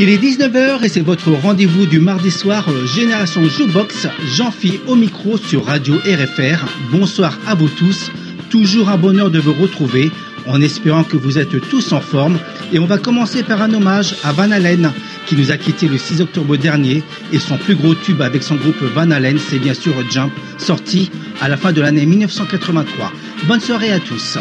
Il est 19h et c'est votre rendez-vous du mardi soir euh, Génération Jukebox. Jean-Phi au micro sur Radio RFR. Bonsoir à vous tous. Toujours un bonheur de vous retrouver en espérant que vous êtes tous en forme. Et on va commencer par un hommage à Van Halen qui nous a quitté le 6 octobre dernier et son plus gros tube avec son groupe Van Halen, c'est bien sûr Jump, sorti à la fin de l'année 1983. Bonne soirée à tous.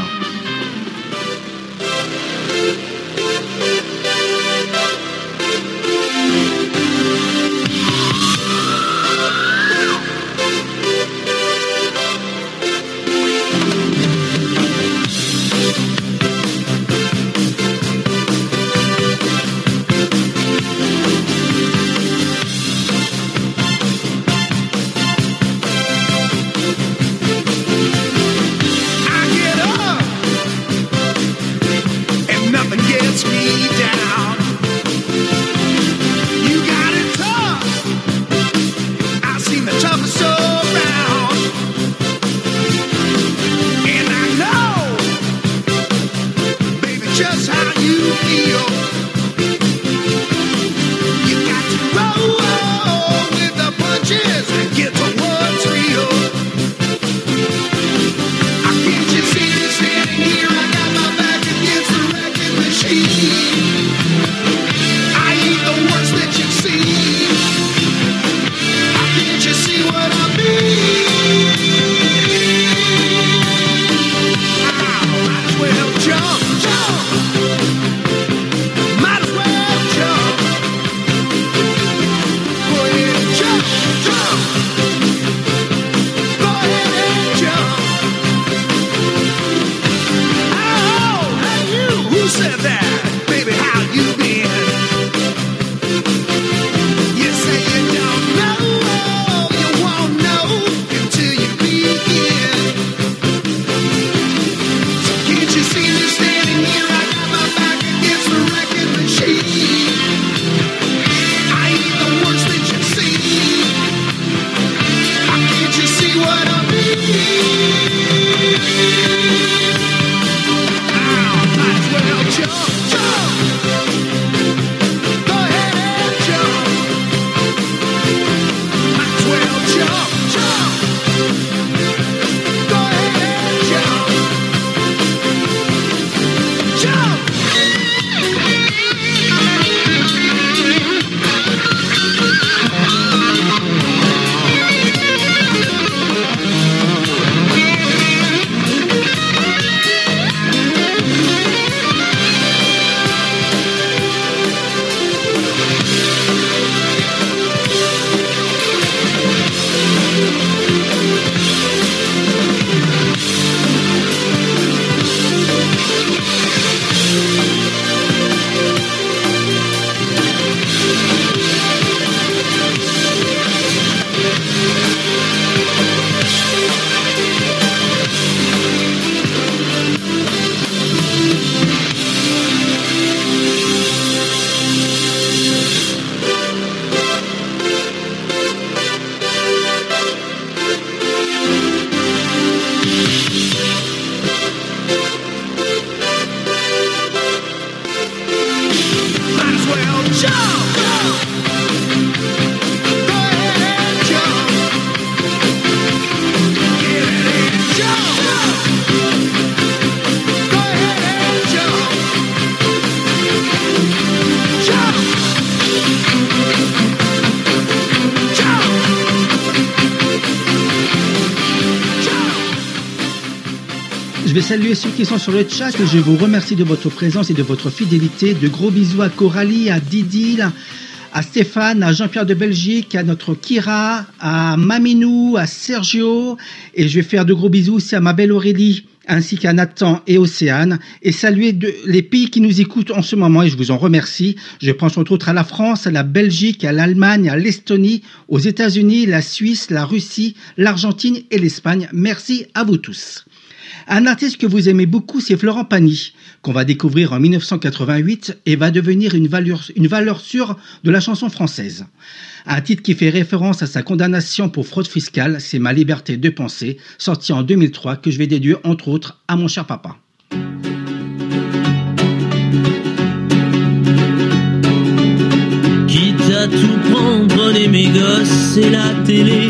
Ceux qui sont sur le chat. Je vous remercie de votre présence et de votre fidélité. De gros bisous à Coralie, à Didil, à Stéphane, à Jean-Pierre de Belgique, à notre Kira, à Maminou, à Sergio. Et je vais faire de gros bisous aussi à ma belle Aurélie ainsi qu'à Nathan et Océane, et saluer les pays qui nous écoutent en ce moment, et je vous en remercie. Je pense entre autres à la France, à la Belgique, à l'Allemagne, à l'Estonie, aux États-Unis, la Suisse, la Russie, l'Argentine et l'Espagne. Merci à vous tous. Un artiste que vous aimez beaucoup, c'est Florent Pagny, qu'on va découvrir en 1988 et va devenir une valeur, sûre de la chanson française. Un titre qui fait référence à sa condamnation pour fraude fiscale, c'est Ma liberté de penser, sorti en 2003, que je vais déduire entre autres à mon cher papa. à tout prendre, et la télé.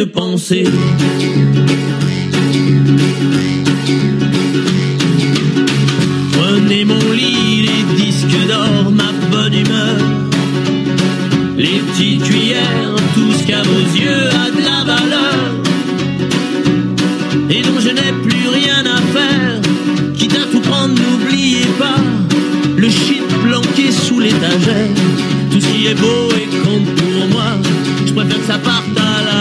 De penser.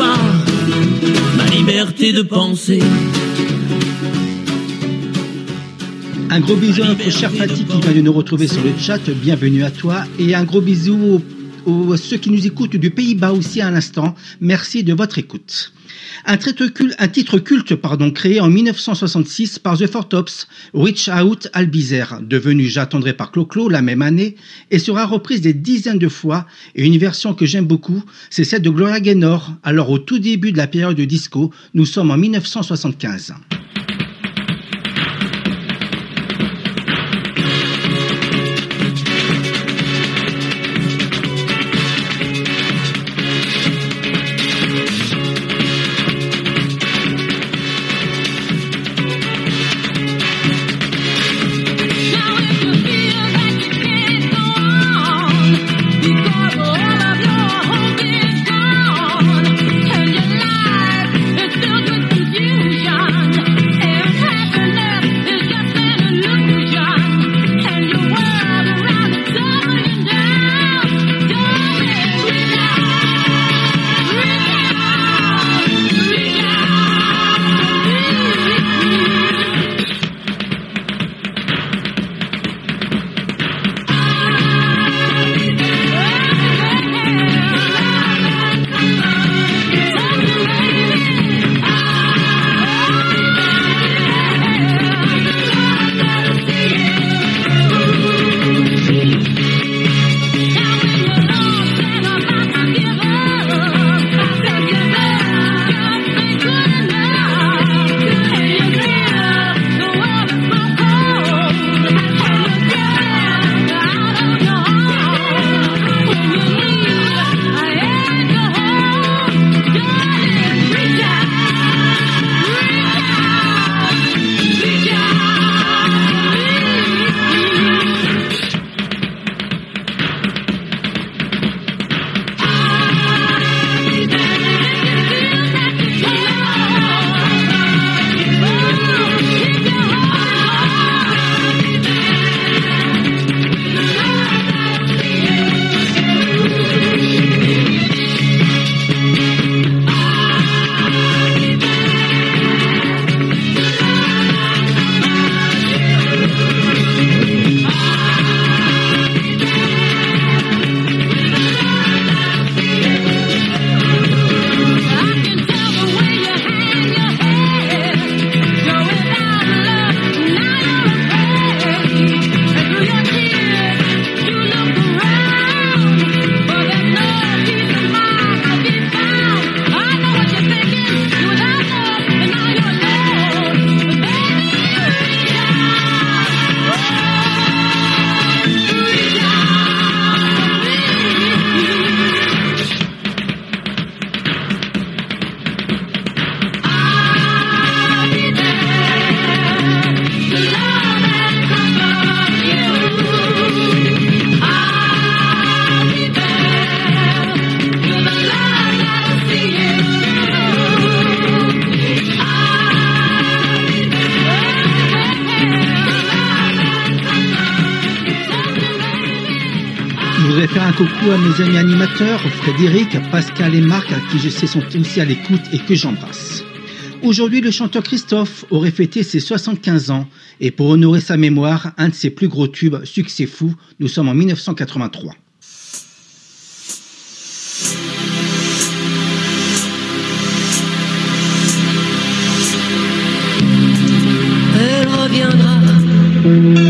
Pas ma liberté de penser. Un gros bisou à notre cher Fatih qui vient de nous retrouver sur le chat. Bienvenue à toi. Et un gros bisou aux, aux- ceux qui nous écoutent du Pays-Bas aussi à l'instant. Merci de votre écoute. Un, titre culte, pardon, créé en 1966 par The Four Tops, Reach Out Albizer, devenu J'attendrai par Clo-Clo la même année, et sera reprise des dizaines de fois. Et une version que j'aime beaucoup, c'est celle de Gloria Gaynor. Alors au tout début de la période de disco, nous sommes en 1975. À mes amis animateurs, Frédéric, Pascal et Marc, à qui je sais sont aussi à l'écoute et que j'embrasse. Aujourd'hui, le chanteur Christophe aurait fêté ses 75 ans et pour honorer sa mémoire, un de ses plus gros tubes, Succès fou, nous sommes en 1983. elle reviendra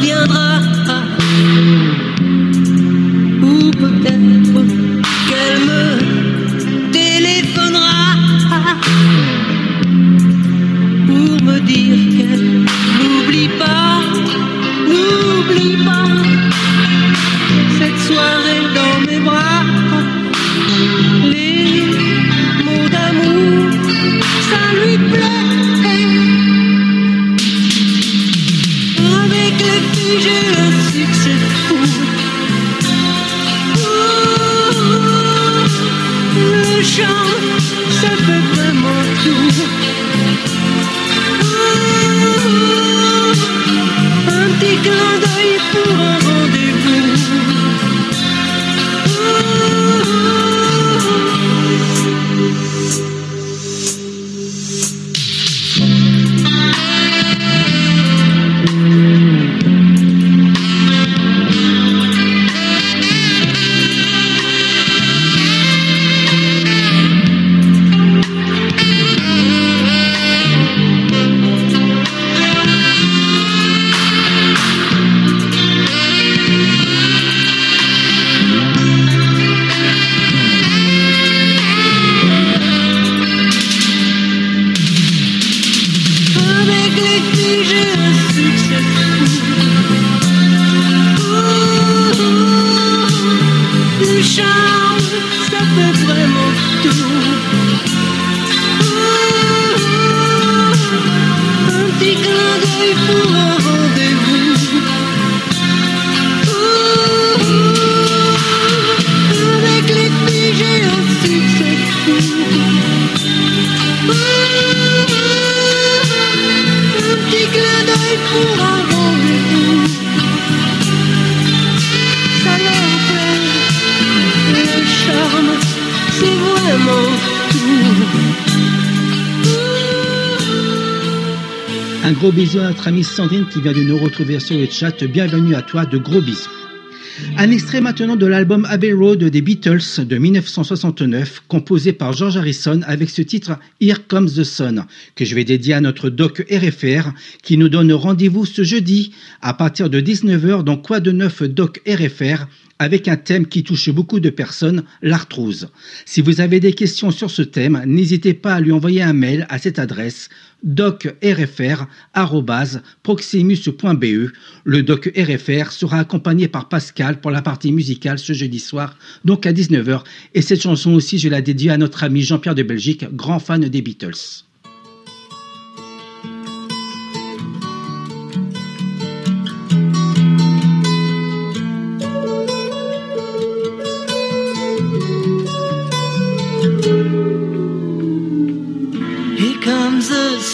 reviendra gros bisou à notre amie Sandrine qui vient de nous retrouver sur le chat. Bienvenue à toi, de gros bisous. Un extrait maintenant de l'album Abbey Road des Beatles de 1969, composé par George Harrison avec ce titre Here Comes the Sun, que je vais dédier à notre doc RFR, qui nous donne rendez-vous ce jeudi à partir de 19h dans Quoi de neuf doc RFR avec un thème qui touche beaucoup de personnes, l'arthrose. Si vous avez des questions sur ce thème, n'hésitez pas à lui envoyer un mail à cette adresse docrfr.proximus.be. Le doc RFR sera accompagné par Pascal pour la partie musicale ce jeudi soir, donc à 19h. Et cette chanson aussi, je la dédie à notre ami Jean-Pierre de Belgique, grand fan des Beatles.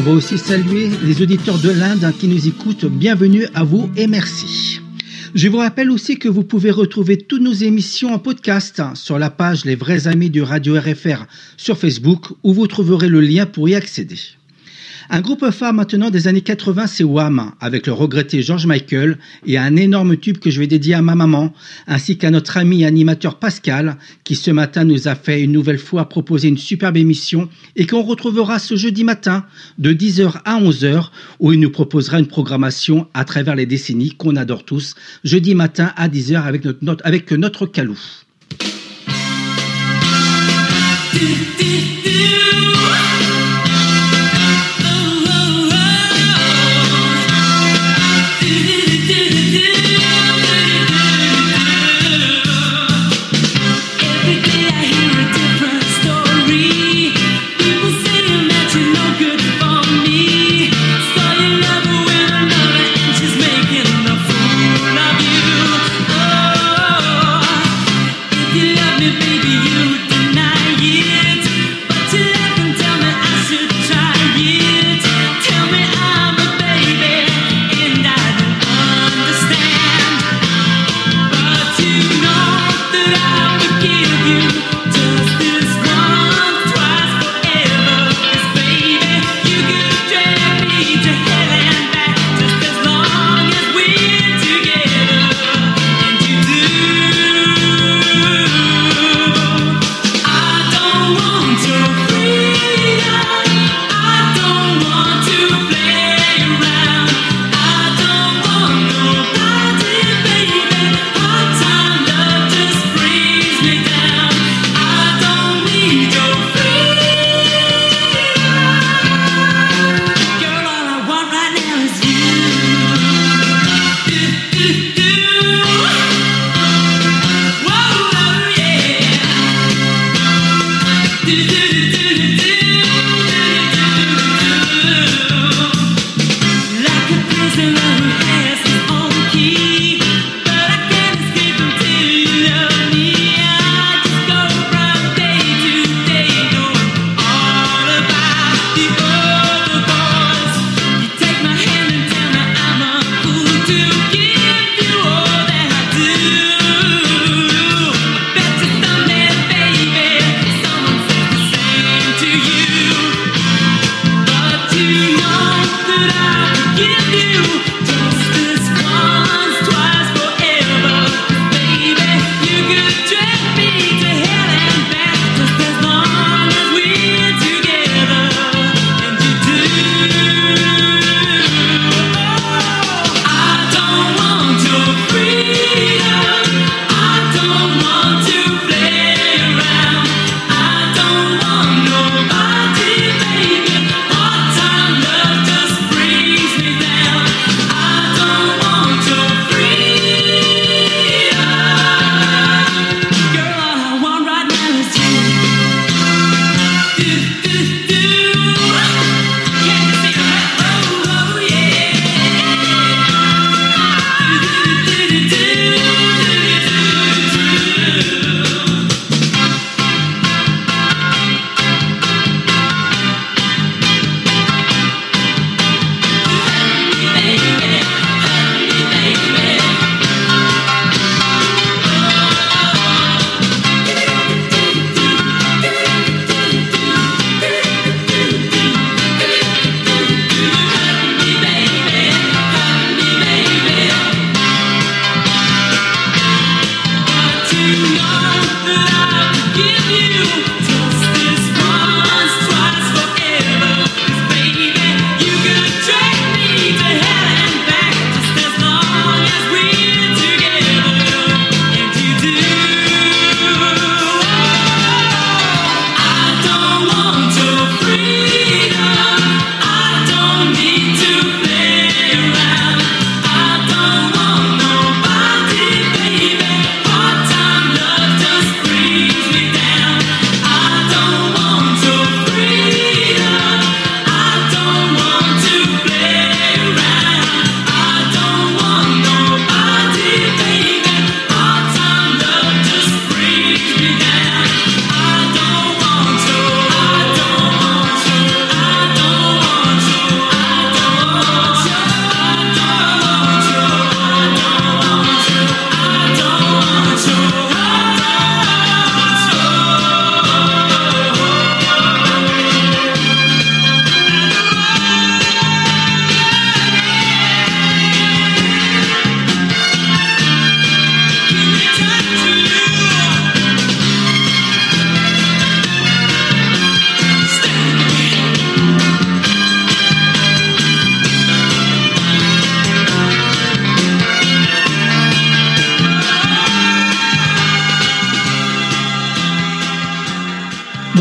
On va aussi saluer les auditeurs de l'Inde qui nous écoutent. Bienvenue à vous et merci. Je vous rappelle aussi que vous pouvez retrouver toutes nos émissions en podcast sur la page Les vrais amis du Radio RFR sur Facebook où vous trouverez le lien pour y accéder. Un groupe phare maintenant des années 80, c'est Wham, avec le regretté George Michael et un énorme tube que je vais dédier à ma maman, ainsi qu'à notre ami animateur Pascal, qui ce matin nous a fait une nouvelle fois proposer une superbe émission et qu'on retrouvera ce jeudi matin de 10h à 11h, où il nous proposera une programmation à travers les décennies qu'on adore tous, jeudi matin à 10h avec notre, avec notre Calou.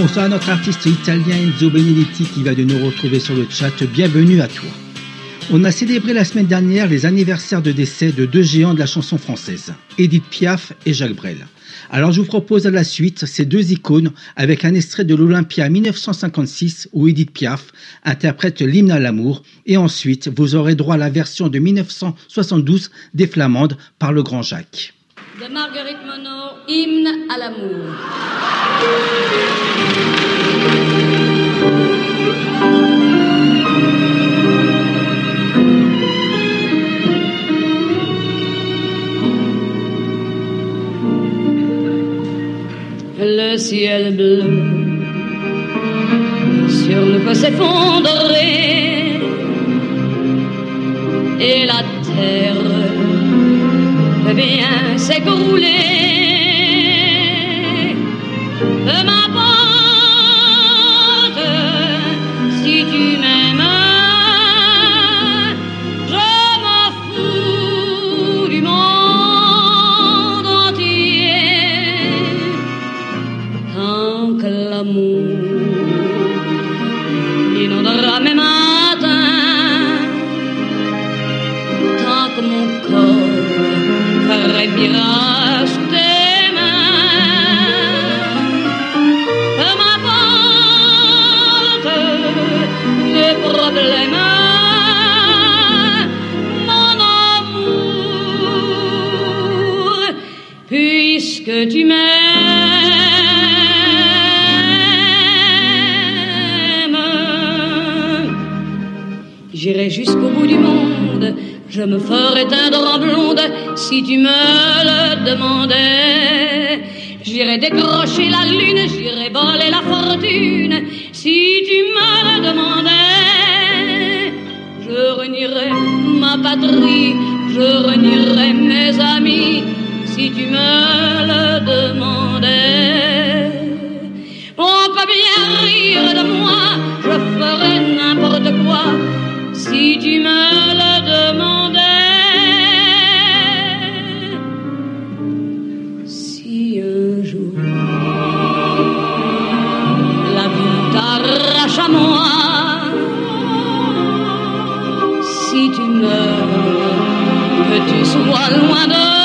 Bonsoir à notre artiste italien Enzo Benedetti qui va de nous retrouver sur le chat. Bienvenue à toi. On a célébré la semaine dernière les anniversaires de décès de deux géants de la chanson française, Edith Piaf et Jacques Brel. Alors je vous propose à la suite ces deux icônes avec un extrait de l'Olympia 1956 où Edith Piaf interprète l'hymne à l'amour et ensuite vous aurez droit à la version de 1972 des Flamandes par le grand Jacques. De Marguerite Monod, hymne à l'amour. Le ciel bleu sur nous peut s'effondrer et la terre bien s'écrouler. Tu m'aimes. J'irai jusqu'au bout du monde, je me ferai teindre en blonde si tu me le demandais. J'irai décrocher la lune, j'irai voler la fortune si tu me le demandais. Je renierai ma patrie, je renierai mes amis si tu me le demandais. On peut bien rire de moi, je ferai n'importe quoi si tu me le demandais. Si un jour la vie t'arrache à moi, si tu meurs, que tu sois loin de moi.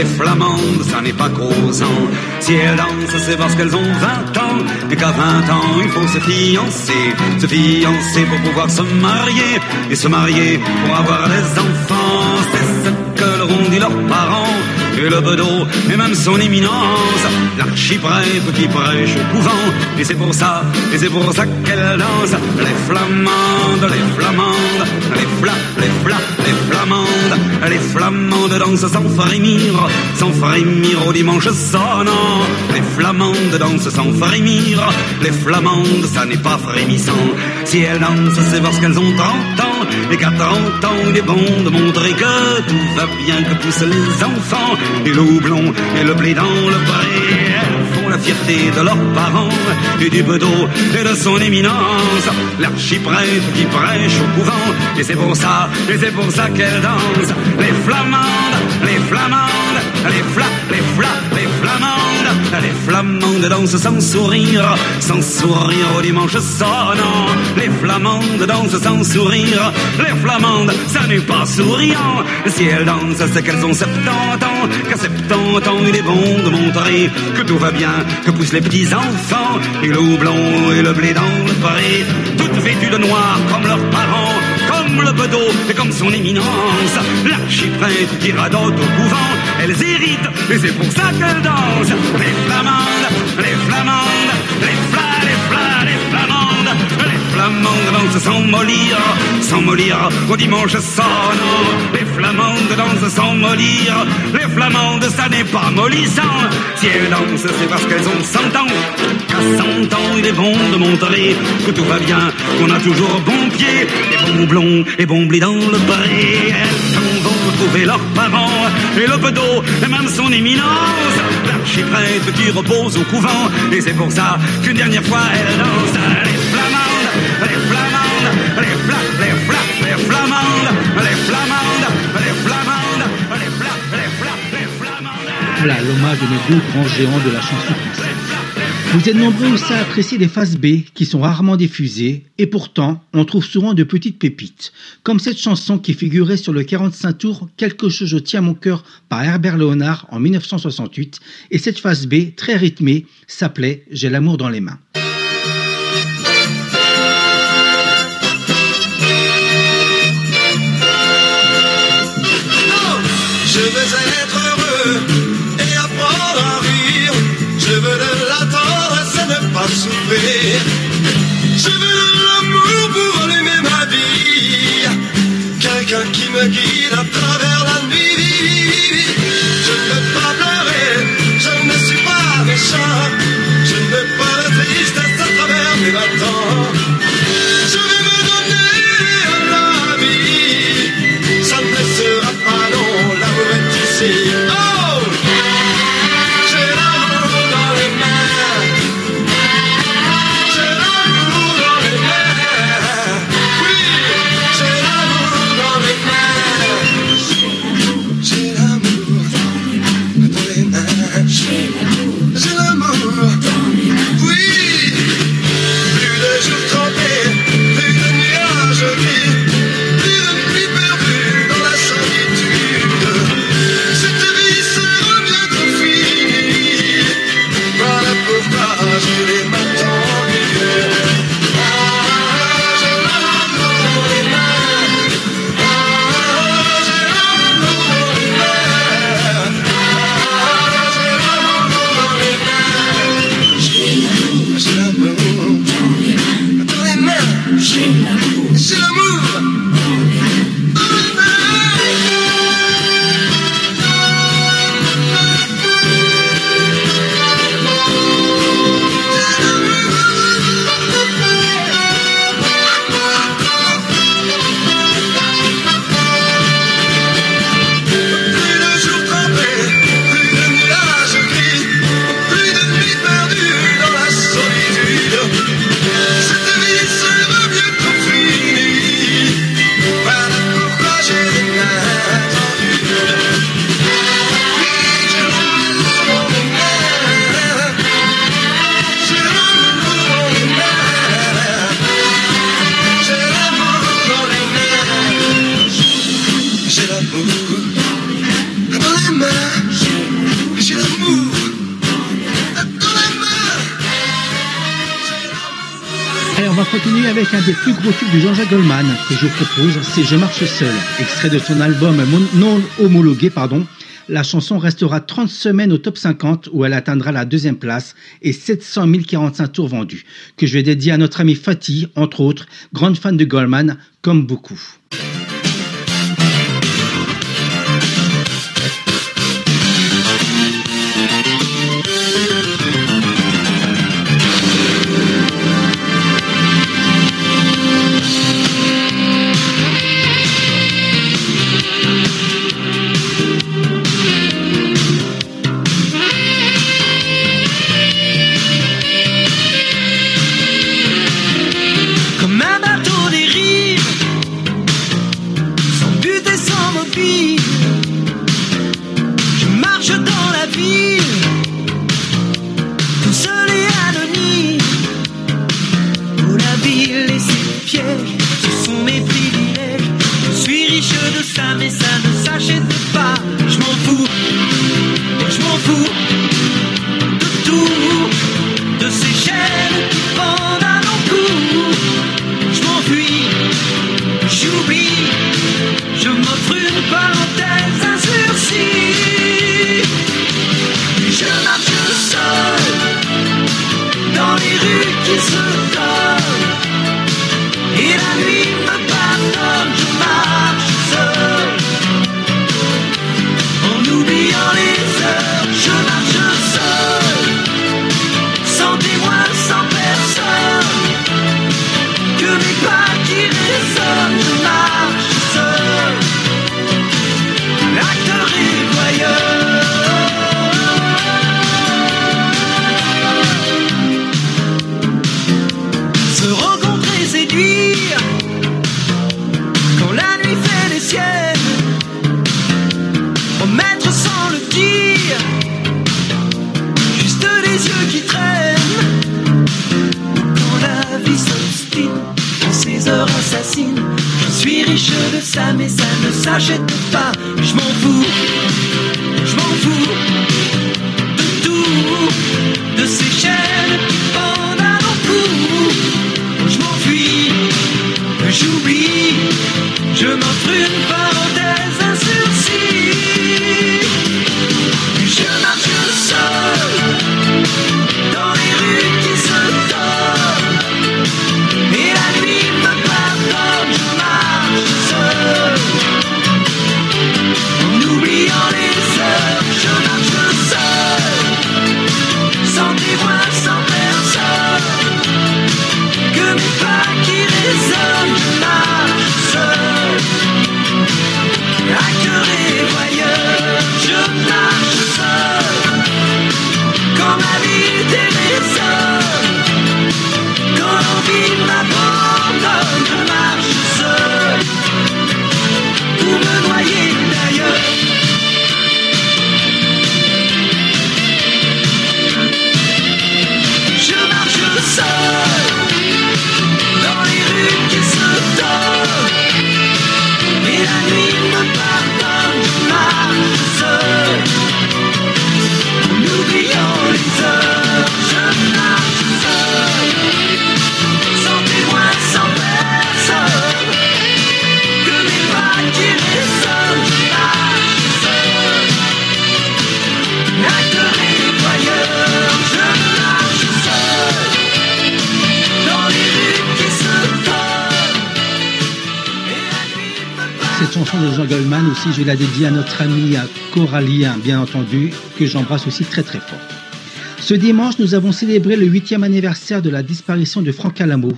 Les flamandes ça n'est pas causant. Si elles dansent c'est parce qu'elles ont 20 ans, et qu'à 20 ans il faut se fiancer, se fiancer pour pouvoir se marier, et se marier pour avoir des enfants. C'est ce que leur ont dit leurs parents, le bedeau, et même son éminence, l'archiprêtre qui prêche au couvent, et c'est pour ça, et c'est pour ça qu'elle danse, les flamandes, les flamandes, les fla, les fla, les flamandes, les flamandes dansent sans frémir, sans frémir au dimanche sonnant, les flamandes dansent sans frémir, les flamandes, ça n'est pas frémissant, si elles dansent, c'est parce qu'elles ont 30 ans, et qu'à 30 ans, il est de montrer que tout va bien, que poussent les enfants, et le houblon, et le blé dans le pré, font la fierté de leurs parents, et du bedeau, et de son éminence, l'archiprêtre qui prêche au couvent, et c'est pour ça, et c'est pour ça qu'elle danse, les flamandes, les flamandes, les fla, les fla, les flamandes, les flamandes dansent sans sourire, sans sourire au dimanche sonnant, les flamandes dansent sans sourire, les flamandes, ça n'est pas souriant, si elles dansent, c'est qu'elles ont 70 ans, qu'à 70 ans, il est bon de montrer que tout va bien, que poussent les petits enfants, et le houblon et le blé dans le pré, toutes vêtues de noir comme leurs parents, comme le bedeau et comme son éminence, l'archiprêtre qui radote au couvent, elles héritent, et c'est pour ça qu'elles dansent, les flamandes, les flamandes, les fla, flamandes dansent sans mollir, sans mollir au dimanche sonnant, les flamandes dansent sans mollir, les flamandes ça n'est pas mollissant, si elles dansent c'est parce qu'elles ont 100 ans, qu'à 100 ans il est bon de montrer que tout va bien, qu'on a toujours bon pied, et bon blond, et bon blé dans le pré, elles vont trouver leurs parents, et le bedeau, et même son éminence, l'archiprêtre qui repose au couvent, et c'est pour ça qu'une dernière fois elle danse, Voilà l'hommage de nos deux grands géants de la chanson française. Vous êtes nombreux aussi à apprécier les faces B qui sont rarement diffusées et pourtant on trouve souvent de petites pépites, comme cette chanson qui figurait sur le 45 tours Quelque chose je tiens à mon cœur par Herbert Léonard en 1968 et cette face B très rythmée s'appelait J'ai l'amour dans les mains. Et ne Continuer avec un des plus gros tubes de Jean-Jacques Goldman que je vous propose, c'est Je marche seul, extrait de son album non homologué, pardon. la chanson restera 30 semaines au top 50 où elle atteindra la deuxième place et 700 045 tours vendus, que je vais dédier à notre ami Fatih, entre autres, grande fan de Goldman, comme beaucoup. Jean Goldman aussi, je la dédie à notre amie Coralie, bien entendu, que j'embrasse aussi très très fort. Ce dimanche, nous avons célébré le huitième anniversaire de la disparition de Franck Alamo,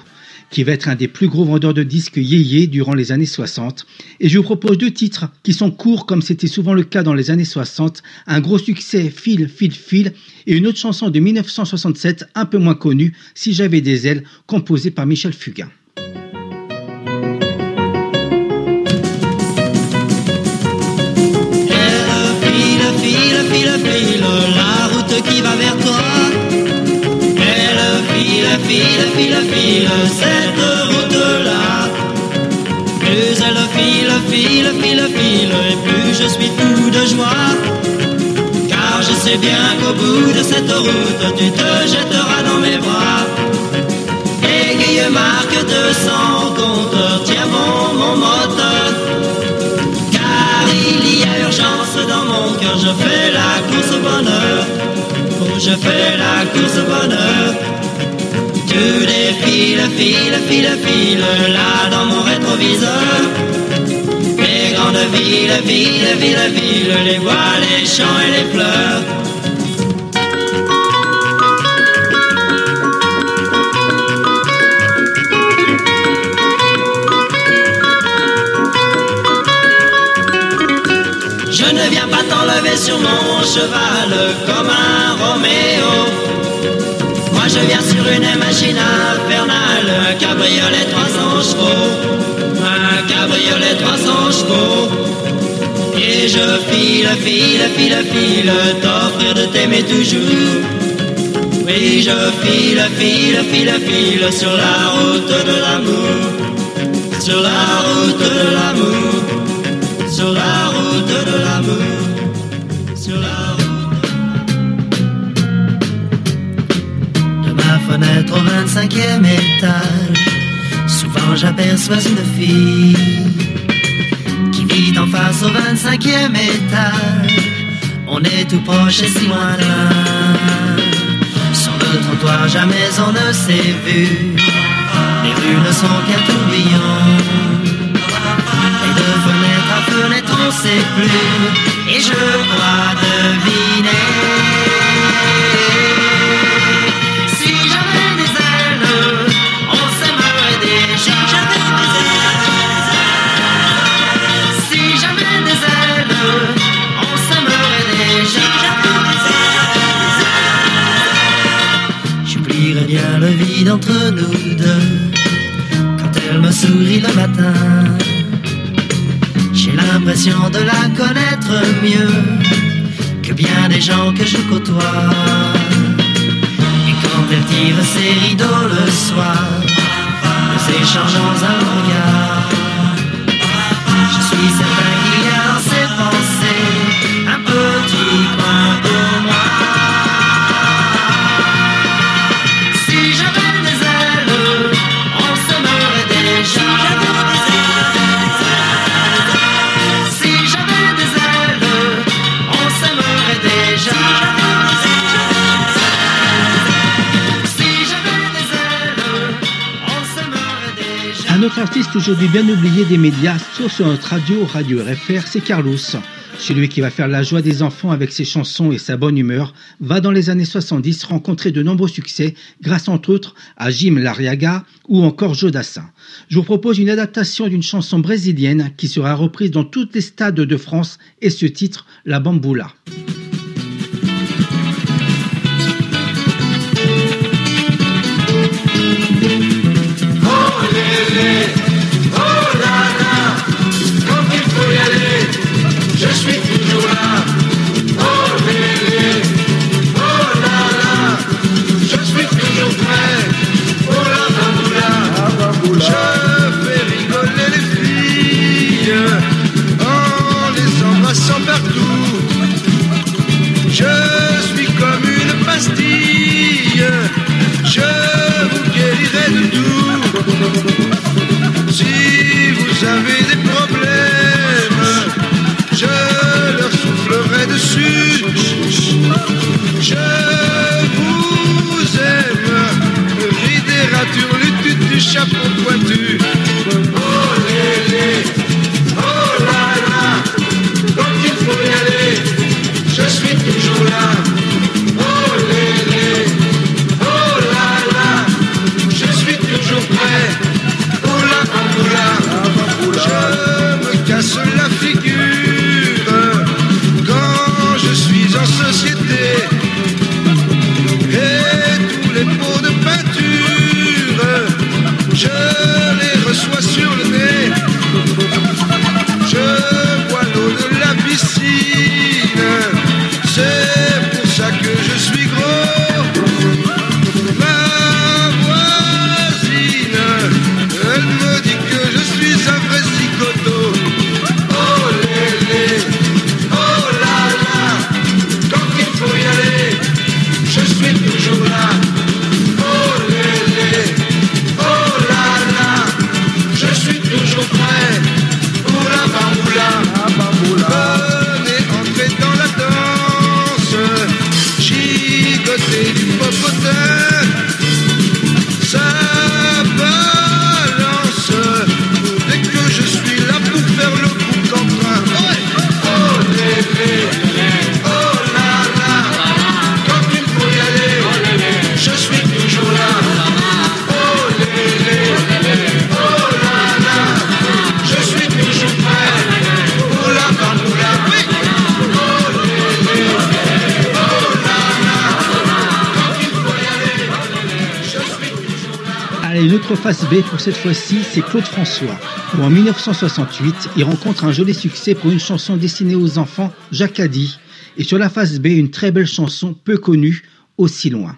qui va être un des plus gros vendeurs de disques yéyé durant les années 60. Et je vous propose deux titres qui sont courts comme c'était souvent le cas dans les années 60. Un gros succès, Fil, Fil, Fil, et une autre chanson de 1967, un peu moins connue, Si j'avais des ailes, composée par Michel Fugain. File, file, file, cette route-là. Plus elle file, file, file, file, et plus je suis fou de joie. Car je sais bien qu'au bout de cette route, tu te jetteras dans mes bras. Aiguille marque de sans compte, tiens bon mon moteur. Car il y a urgence dans mon cœur, je fais la course au bonheur. Je fais la course au bonheur. Tu défiles, file, file, file, là dans mon rétroviseur. Les grandes villes, villes, villes, villes, les bois, les champs et les fleurs. Je ne viens pas t'enlever sur mon cheval comme un Roméo. Je viens sur une machine infernale, un cabriolet 300 chevaux, un cabriolet 300 chevaux. Et je file, file, file, file, t'offrir de t'aimer toujours. Oui, je file, file, file, file sur la route de l'amour, sur la route de l'amour, sur la route de l'amour, fenêtre au 25e étage, souvent j'aperçois une fille qui vit en face au 25e étage. On est tout proche et si lointain. Sur le trottoir, jamais on ne s'est vu. Les rues ne sont qu'un tourbillon. Et de fenêtre à fenêtre, on sait plus. Et je crois deviner. Le vide entre nous deux quand elle me sourit le matin. J'ai l'impression de la connaître mieux que bien des gens que je côtoie. Et quand elle tire ses rideaux le soir, nous échangeons un regard. Je suis certain artiste aujourd'hui bien oublié des médias, sauf sur notre radio, Radio RFR, c'est Carlos. Celui qui va faire la joie des enfants avec ses chansons et sa bonne humeur va dans les années 70 rencontrer de nombreux succès grâce entre autres à Jim Lariaga ou encore Joe Dassin. Je vous propose une adaptation d'une chanson brésilienne qui sera reprise dans tous les stades de France et ce titre, La Bamboula. Partout. Je suis comme une pastille, je vous guérirai de tout. Si vous avez des problèmes, je leur soufflerai dessus. Je vous aime, rides, ratures, lutte du chapeau pointu. des pots de peinture. Je face B pour cette fois-ci, c'est Claude François, où en 1968, il rencontre un joli succès pour une chanson destinée aux enfants, Jacadi, et sur la face B, une très belle chanson peu connue, Aussi loin.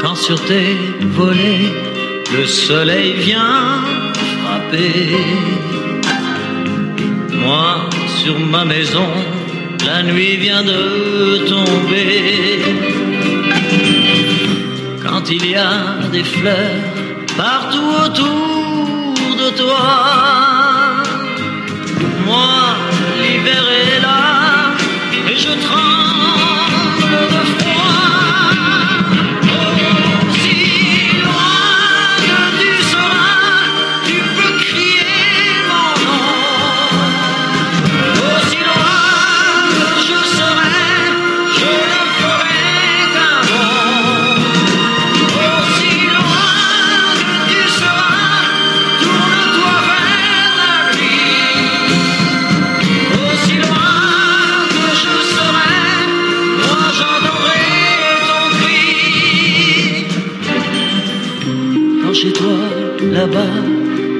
Quand sur tes volets le soleil vient frapper, moi sur ma maison la nuit vient de tomber. Quand il y a des fleurs partout autour de toi, moi l'hiver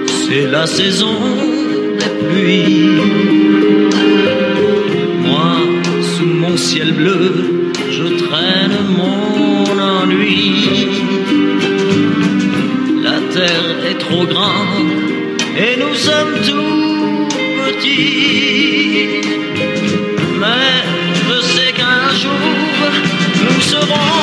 c'est la saison des pluies. Moi, sous mon ciel bleu, je traîne mon ennui. La terre est trop grande et nous sommes tout petits. Mais je sais qu'un jour nous serons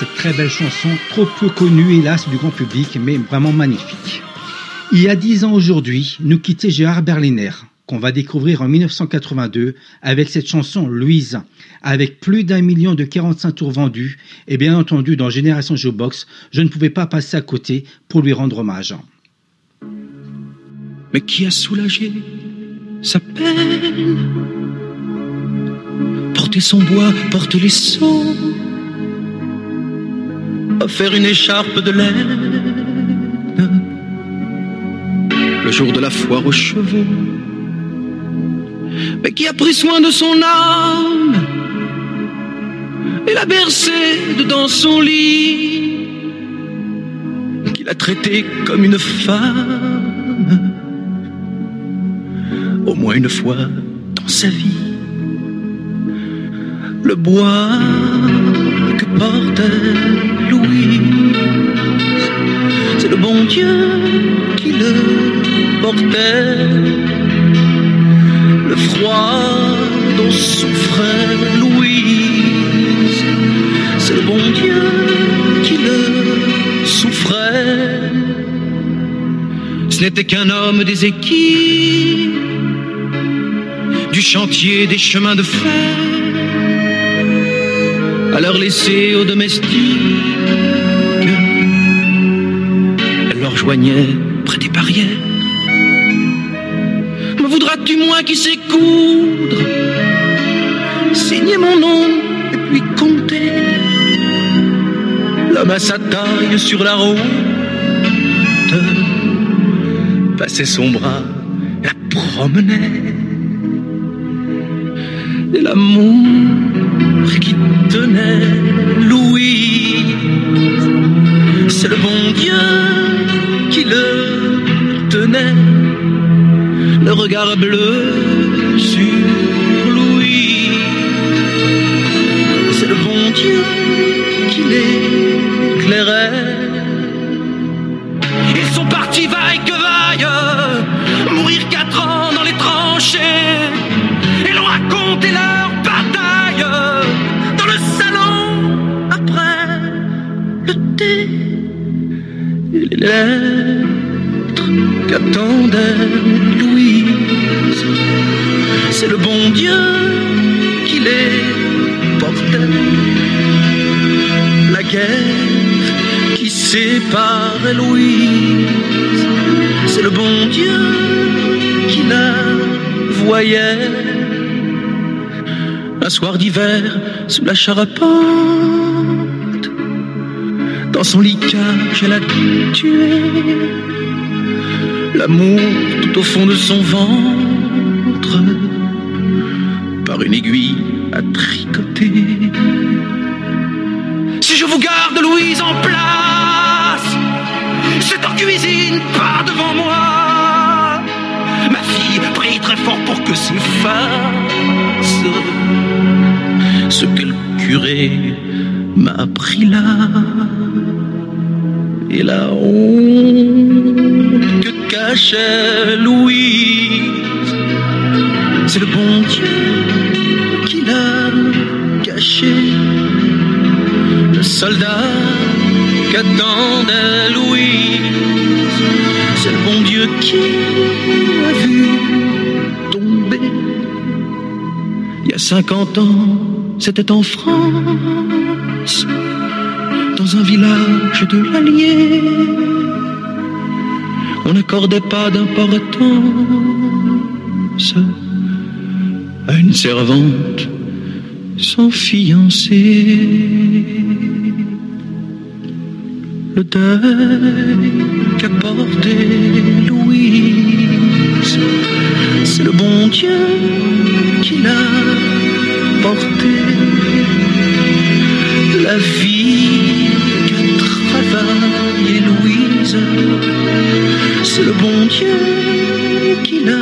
cette très belle chanson, trop peu connue hélas du grand public, mais vraiment magnifique. Il y a dix ans aujourd'hui, nous quittait Gérard Berliner, qu'on va découvrir en 1982 avec cette chanson Louise, avec plus d'un million de 45 tours vendus, et bien entendu dans Génération Showbox, je ne pouvais pas passer à côté pour lui rendre hommage. mais qui a soulagé sa peine? Porter son bois, porte les faire une écharpe de laine. Le jour de la foire aux chevaux, mais qui a pris soin de son âme et l'a bercé dans son lit, qu'il a traité comme une femme? Au moins une fois dans sa vie. Le bois que portait Louis, c'est le bon Dieu qui le portait. Le froid dont souffrait Louise, c'est le bon Dieu qui le souffrait. Ce n'était qu'un homme des équipes du chantier des chemins de fer, leur laisser aux domestiques, elle leur joignait près des barrières. Me voudras-tu moins qui sait coudre, signer mon nom et puis compter? L'homme à sa taille sur la route, passait son bras, la promenait. Et l'amour qui tenait Louis. C'est le bon Dieu qui le tenait, le regard bleu sur C'est le bon Dieu qui les portait. La guerre qui sépare Louise. C'est le bon Dieu qui la voyait. Un soir d'hiver, sous la charpente, dans son lit cage, elle a l'amour tout au fond de son ventre par une aiguille à tricoter. Si je vous garde Louise en place, c'est en cuisine, pas devant moi. Ma fille prie très fort pour que s'efface ce que le curé m'a appris là. Et la honte Louise, c'est le bon Dieu qui l'a caché. Le soldat qu'attendait Louise, c'est le bon Dieu qui l'a vu tomber. Il y a 50 ans, c'était en France, dans un village de l'Allier. On n'accordait pas d'importance à une servante sans fiancé. Le deuil qu'a porté Louise, c'est le bon Dieu qui l'a porté. La vie qu'a travaillé Louise, c'est le bon Dieu qui l'a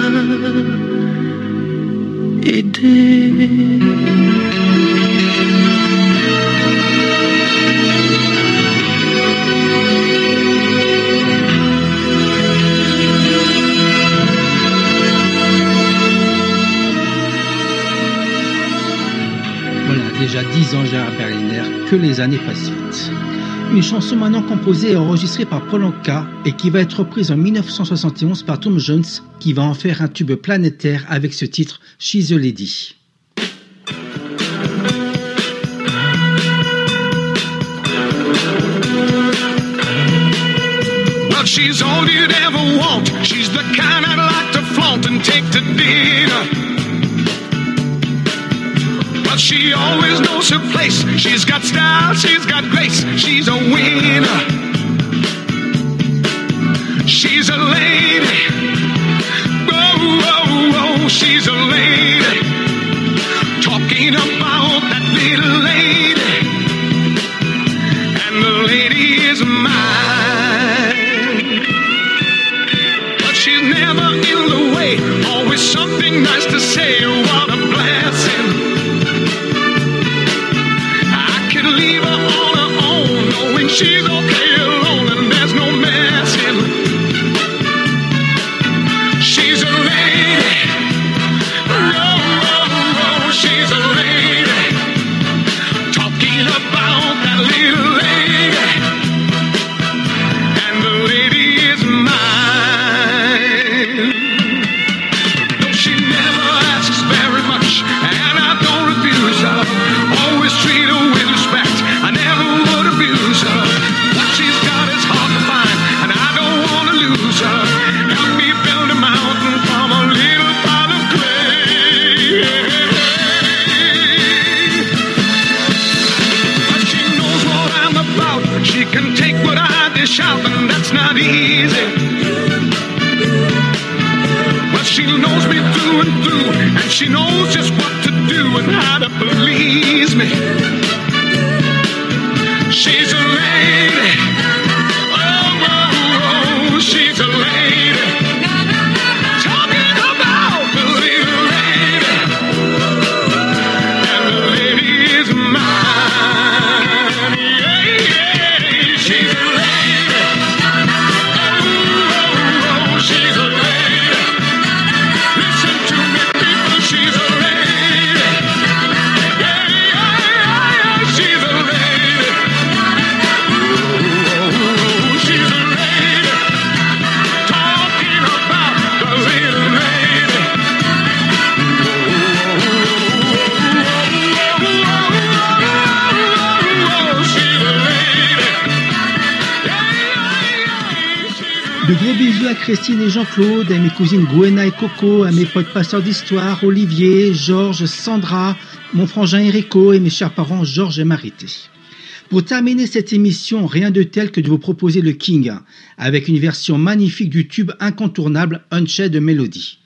aidé. Voilà, déjà 10 ans Gérard Berliner, que les années passent vite. Une chanson maintenant composée et enregistrée par Paul Anka et qui va être reprise en 1971 par Tom Jones qui va en faire un tube planétaire avec ce titre She's a Lady. She always knows her place. She's got style, she's got grace. She's a winner. She's a lady. Oh, oh, oh, she's a lady. Talking about that little à Christine et Jean-Claude, à mes cousines Gwenna et Coco, à mes potes passeurs d'histoire, Olivier, Georges, Sandra, mon frangin Enrico et mes chers parents Georges et Marité. Pour terminer cette émission, rien de tel que de vous proposer le King, avec une version magnifique du tube incontournable Unchained de Melody.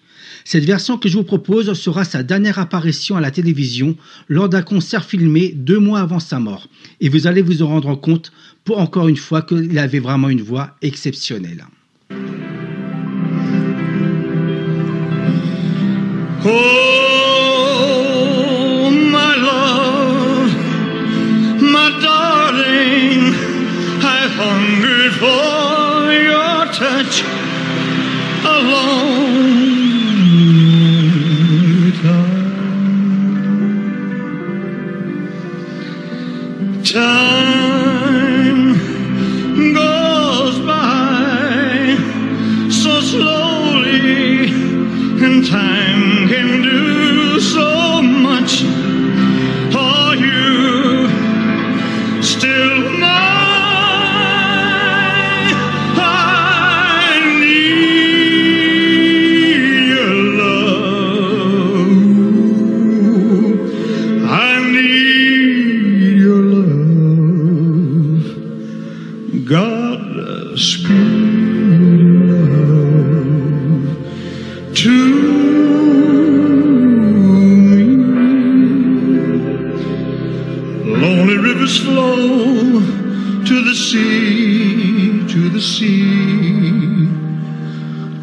Cette version que je vous propose sera sa dernière apparition à la télévision lors d'un concert filmé deux mois avant sa mort. Et vous allez vous en rendre compte, pour encore une fois, qu'il avait vraiment une voix exceptionnelle. Oh, my love, my darling, I've hungered for your touch. Time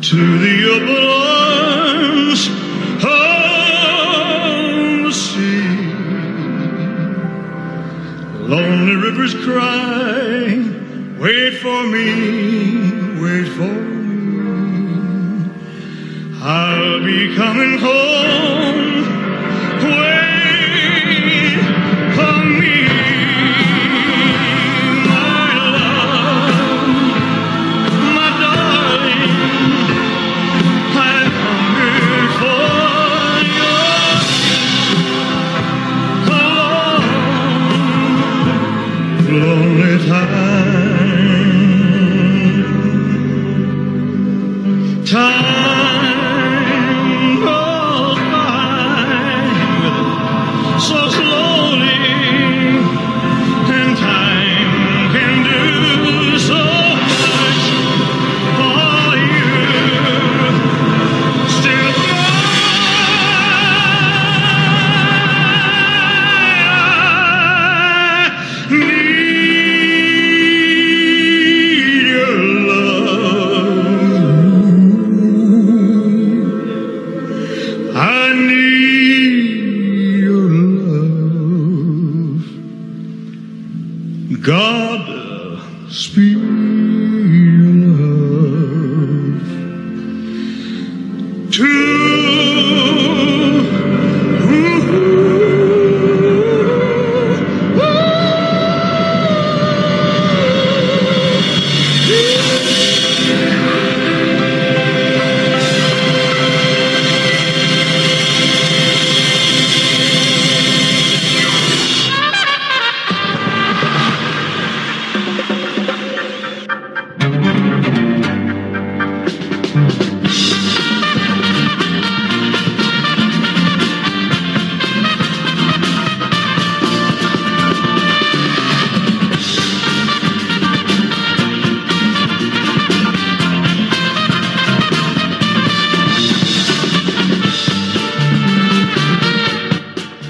to the open arms of the sea. Lonely rivers cry, wait for me, wait for me. I'll be coming home.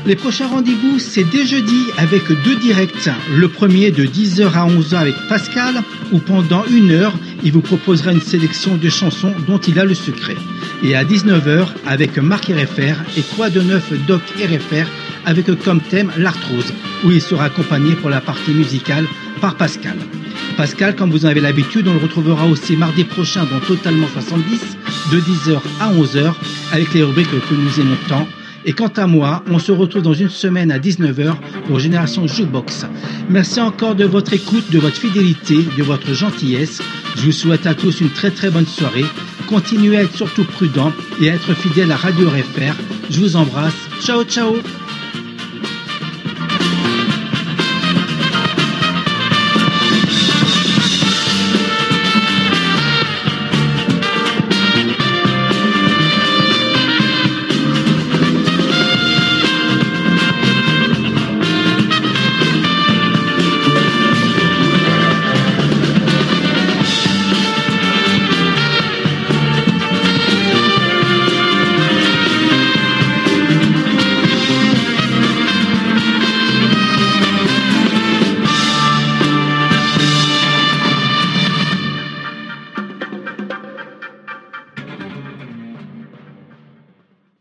Les prochains rendez-vous, c'est dès jeudi avec deux directs. Le premier de 10h à 11h avec Pascal, où pendant une heure, il vous proposera une sélection de chansons dont il a le secret. Et à 19h avec Marc RFR et Quoi de neuf Doc RFR avec comme thème l'arthrose, où il sera accompagné pour la partie musicale par Pascal. Pascal, comme vous en avez l'habitude, on le retrouvera aussi mardi prochain dans Totalement 70, de 10h à 11h, avec les rubriques que nous aimons tant. Et quant à moi, on se retrouve dans une semaine à 19h pour Génération Jukebox. Merci encore de votre écoute, de votre fidélité, de votre gentillesse. Je vous souhaite à tous une très très bonne soirée. Continuez à être surtout prudents et à être fidèles à Radio RFR. Je vous embrasse. Ciao ciao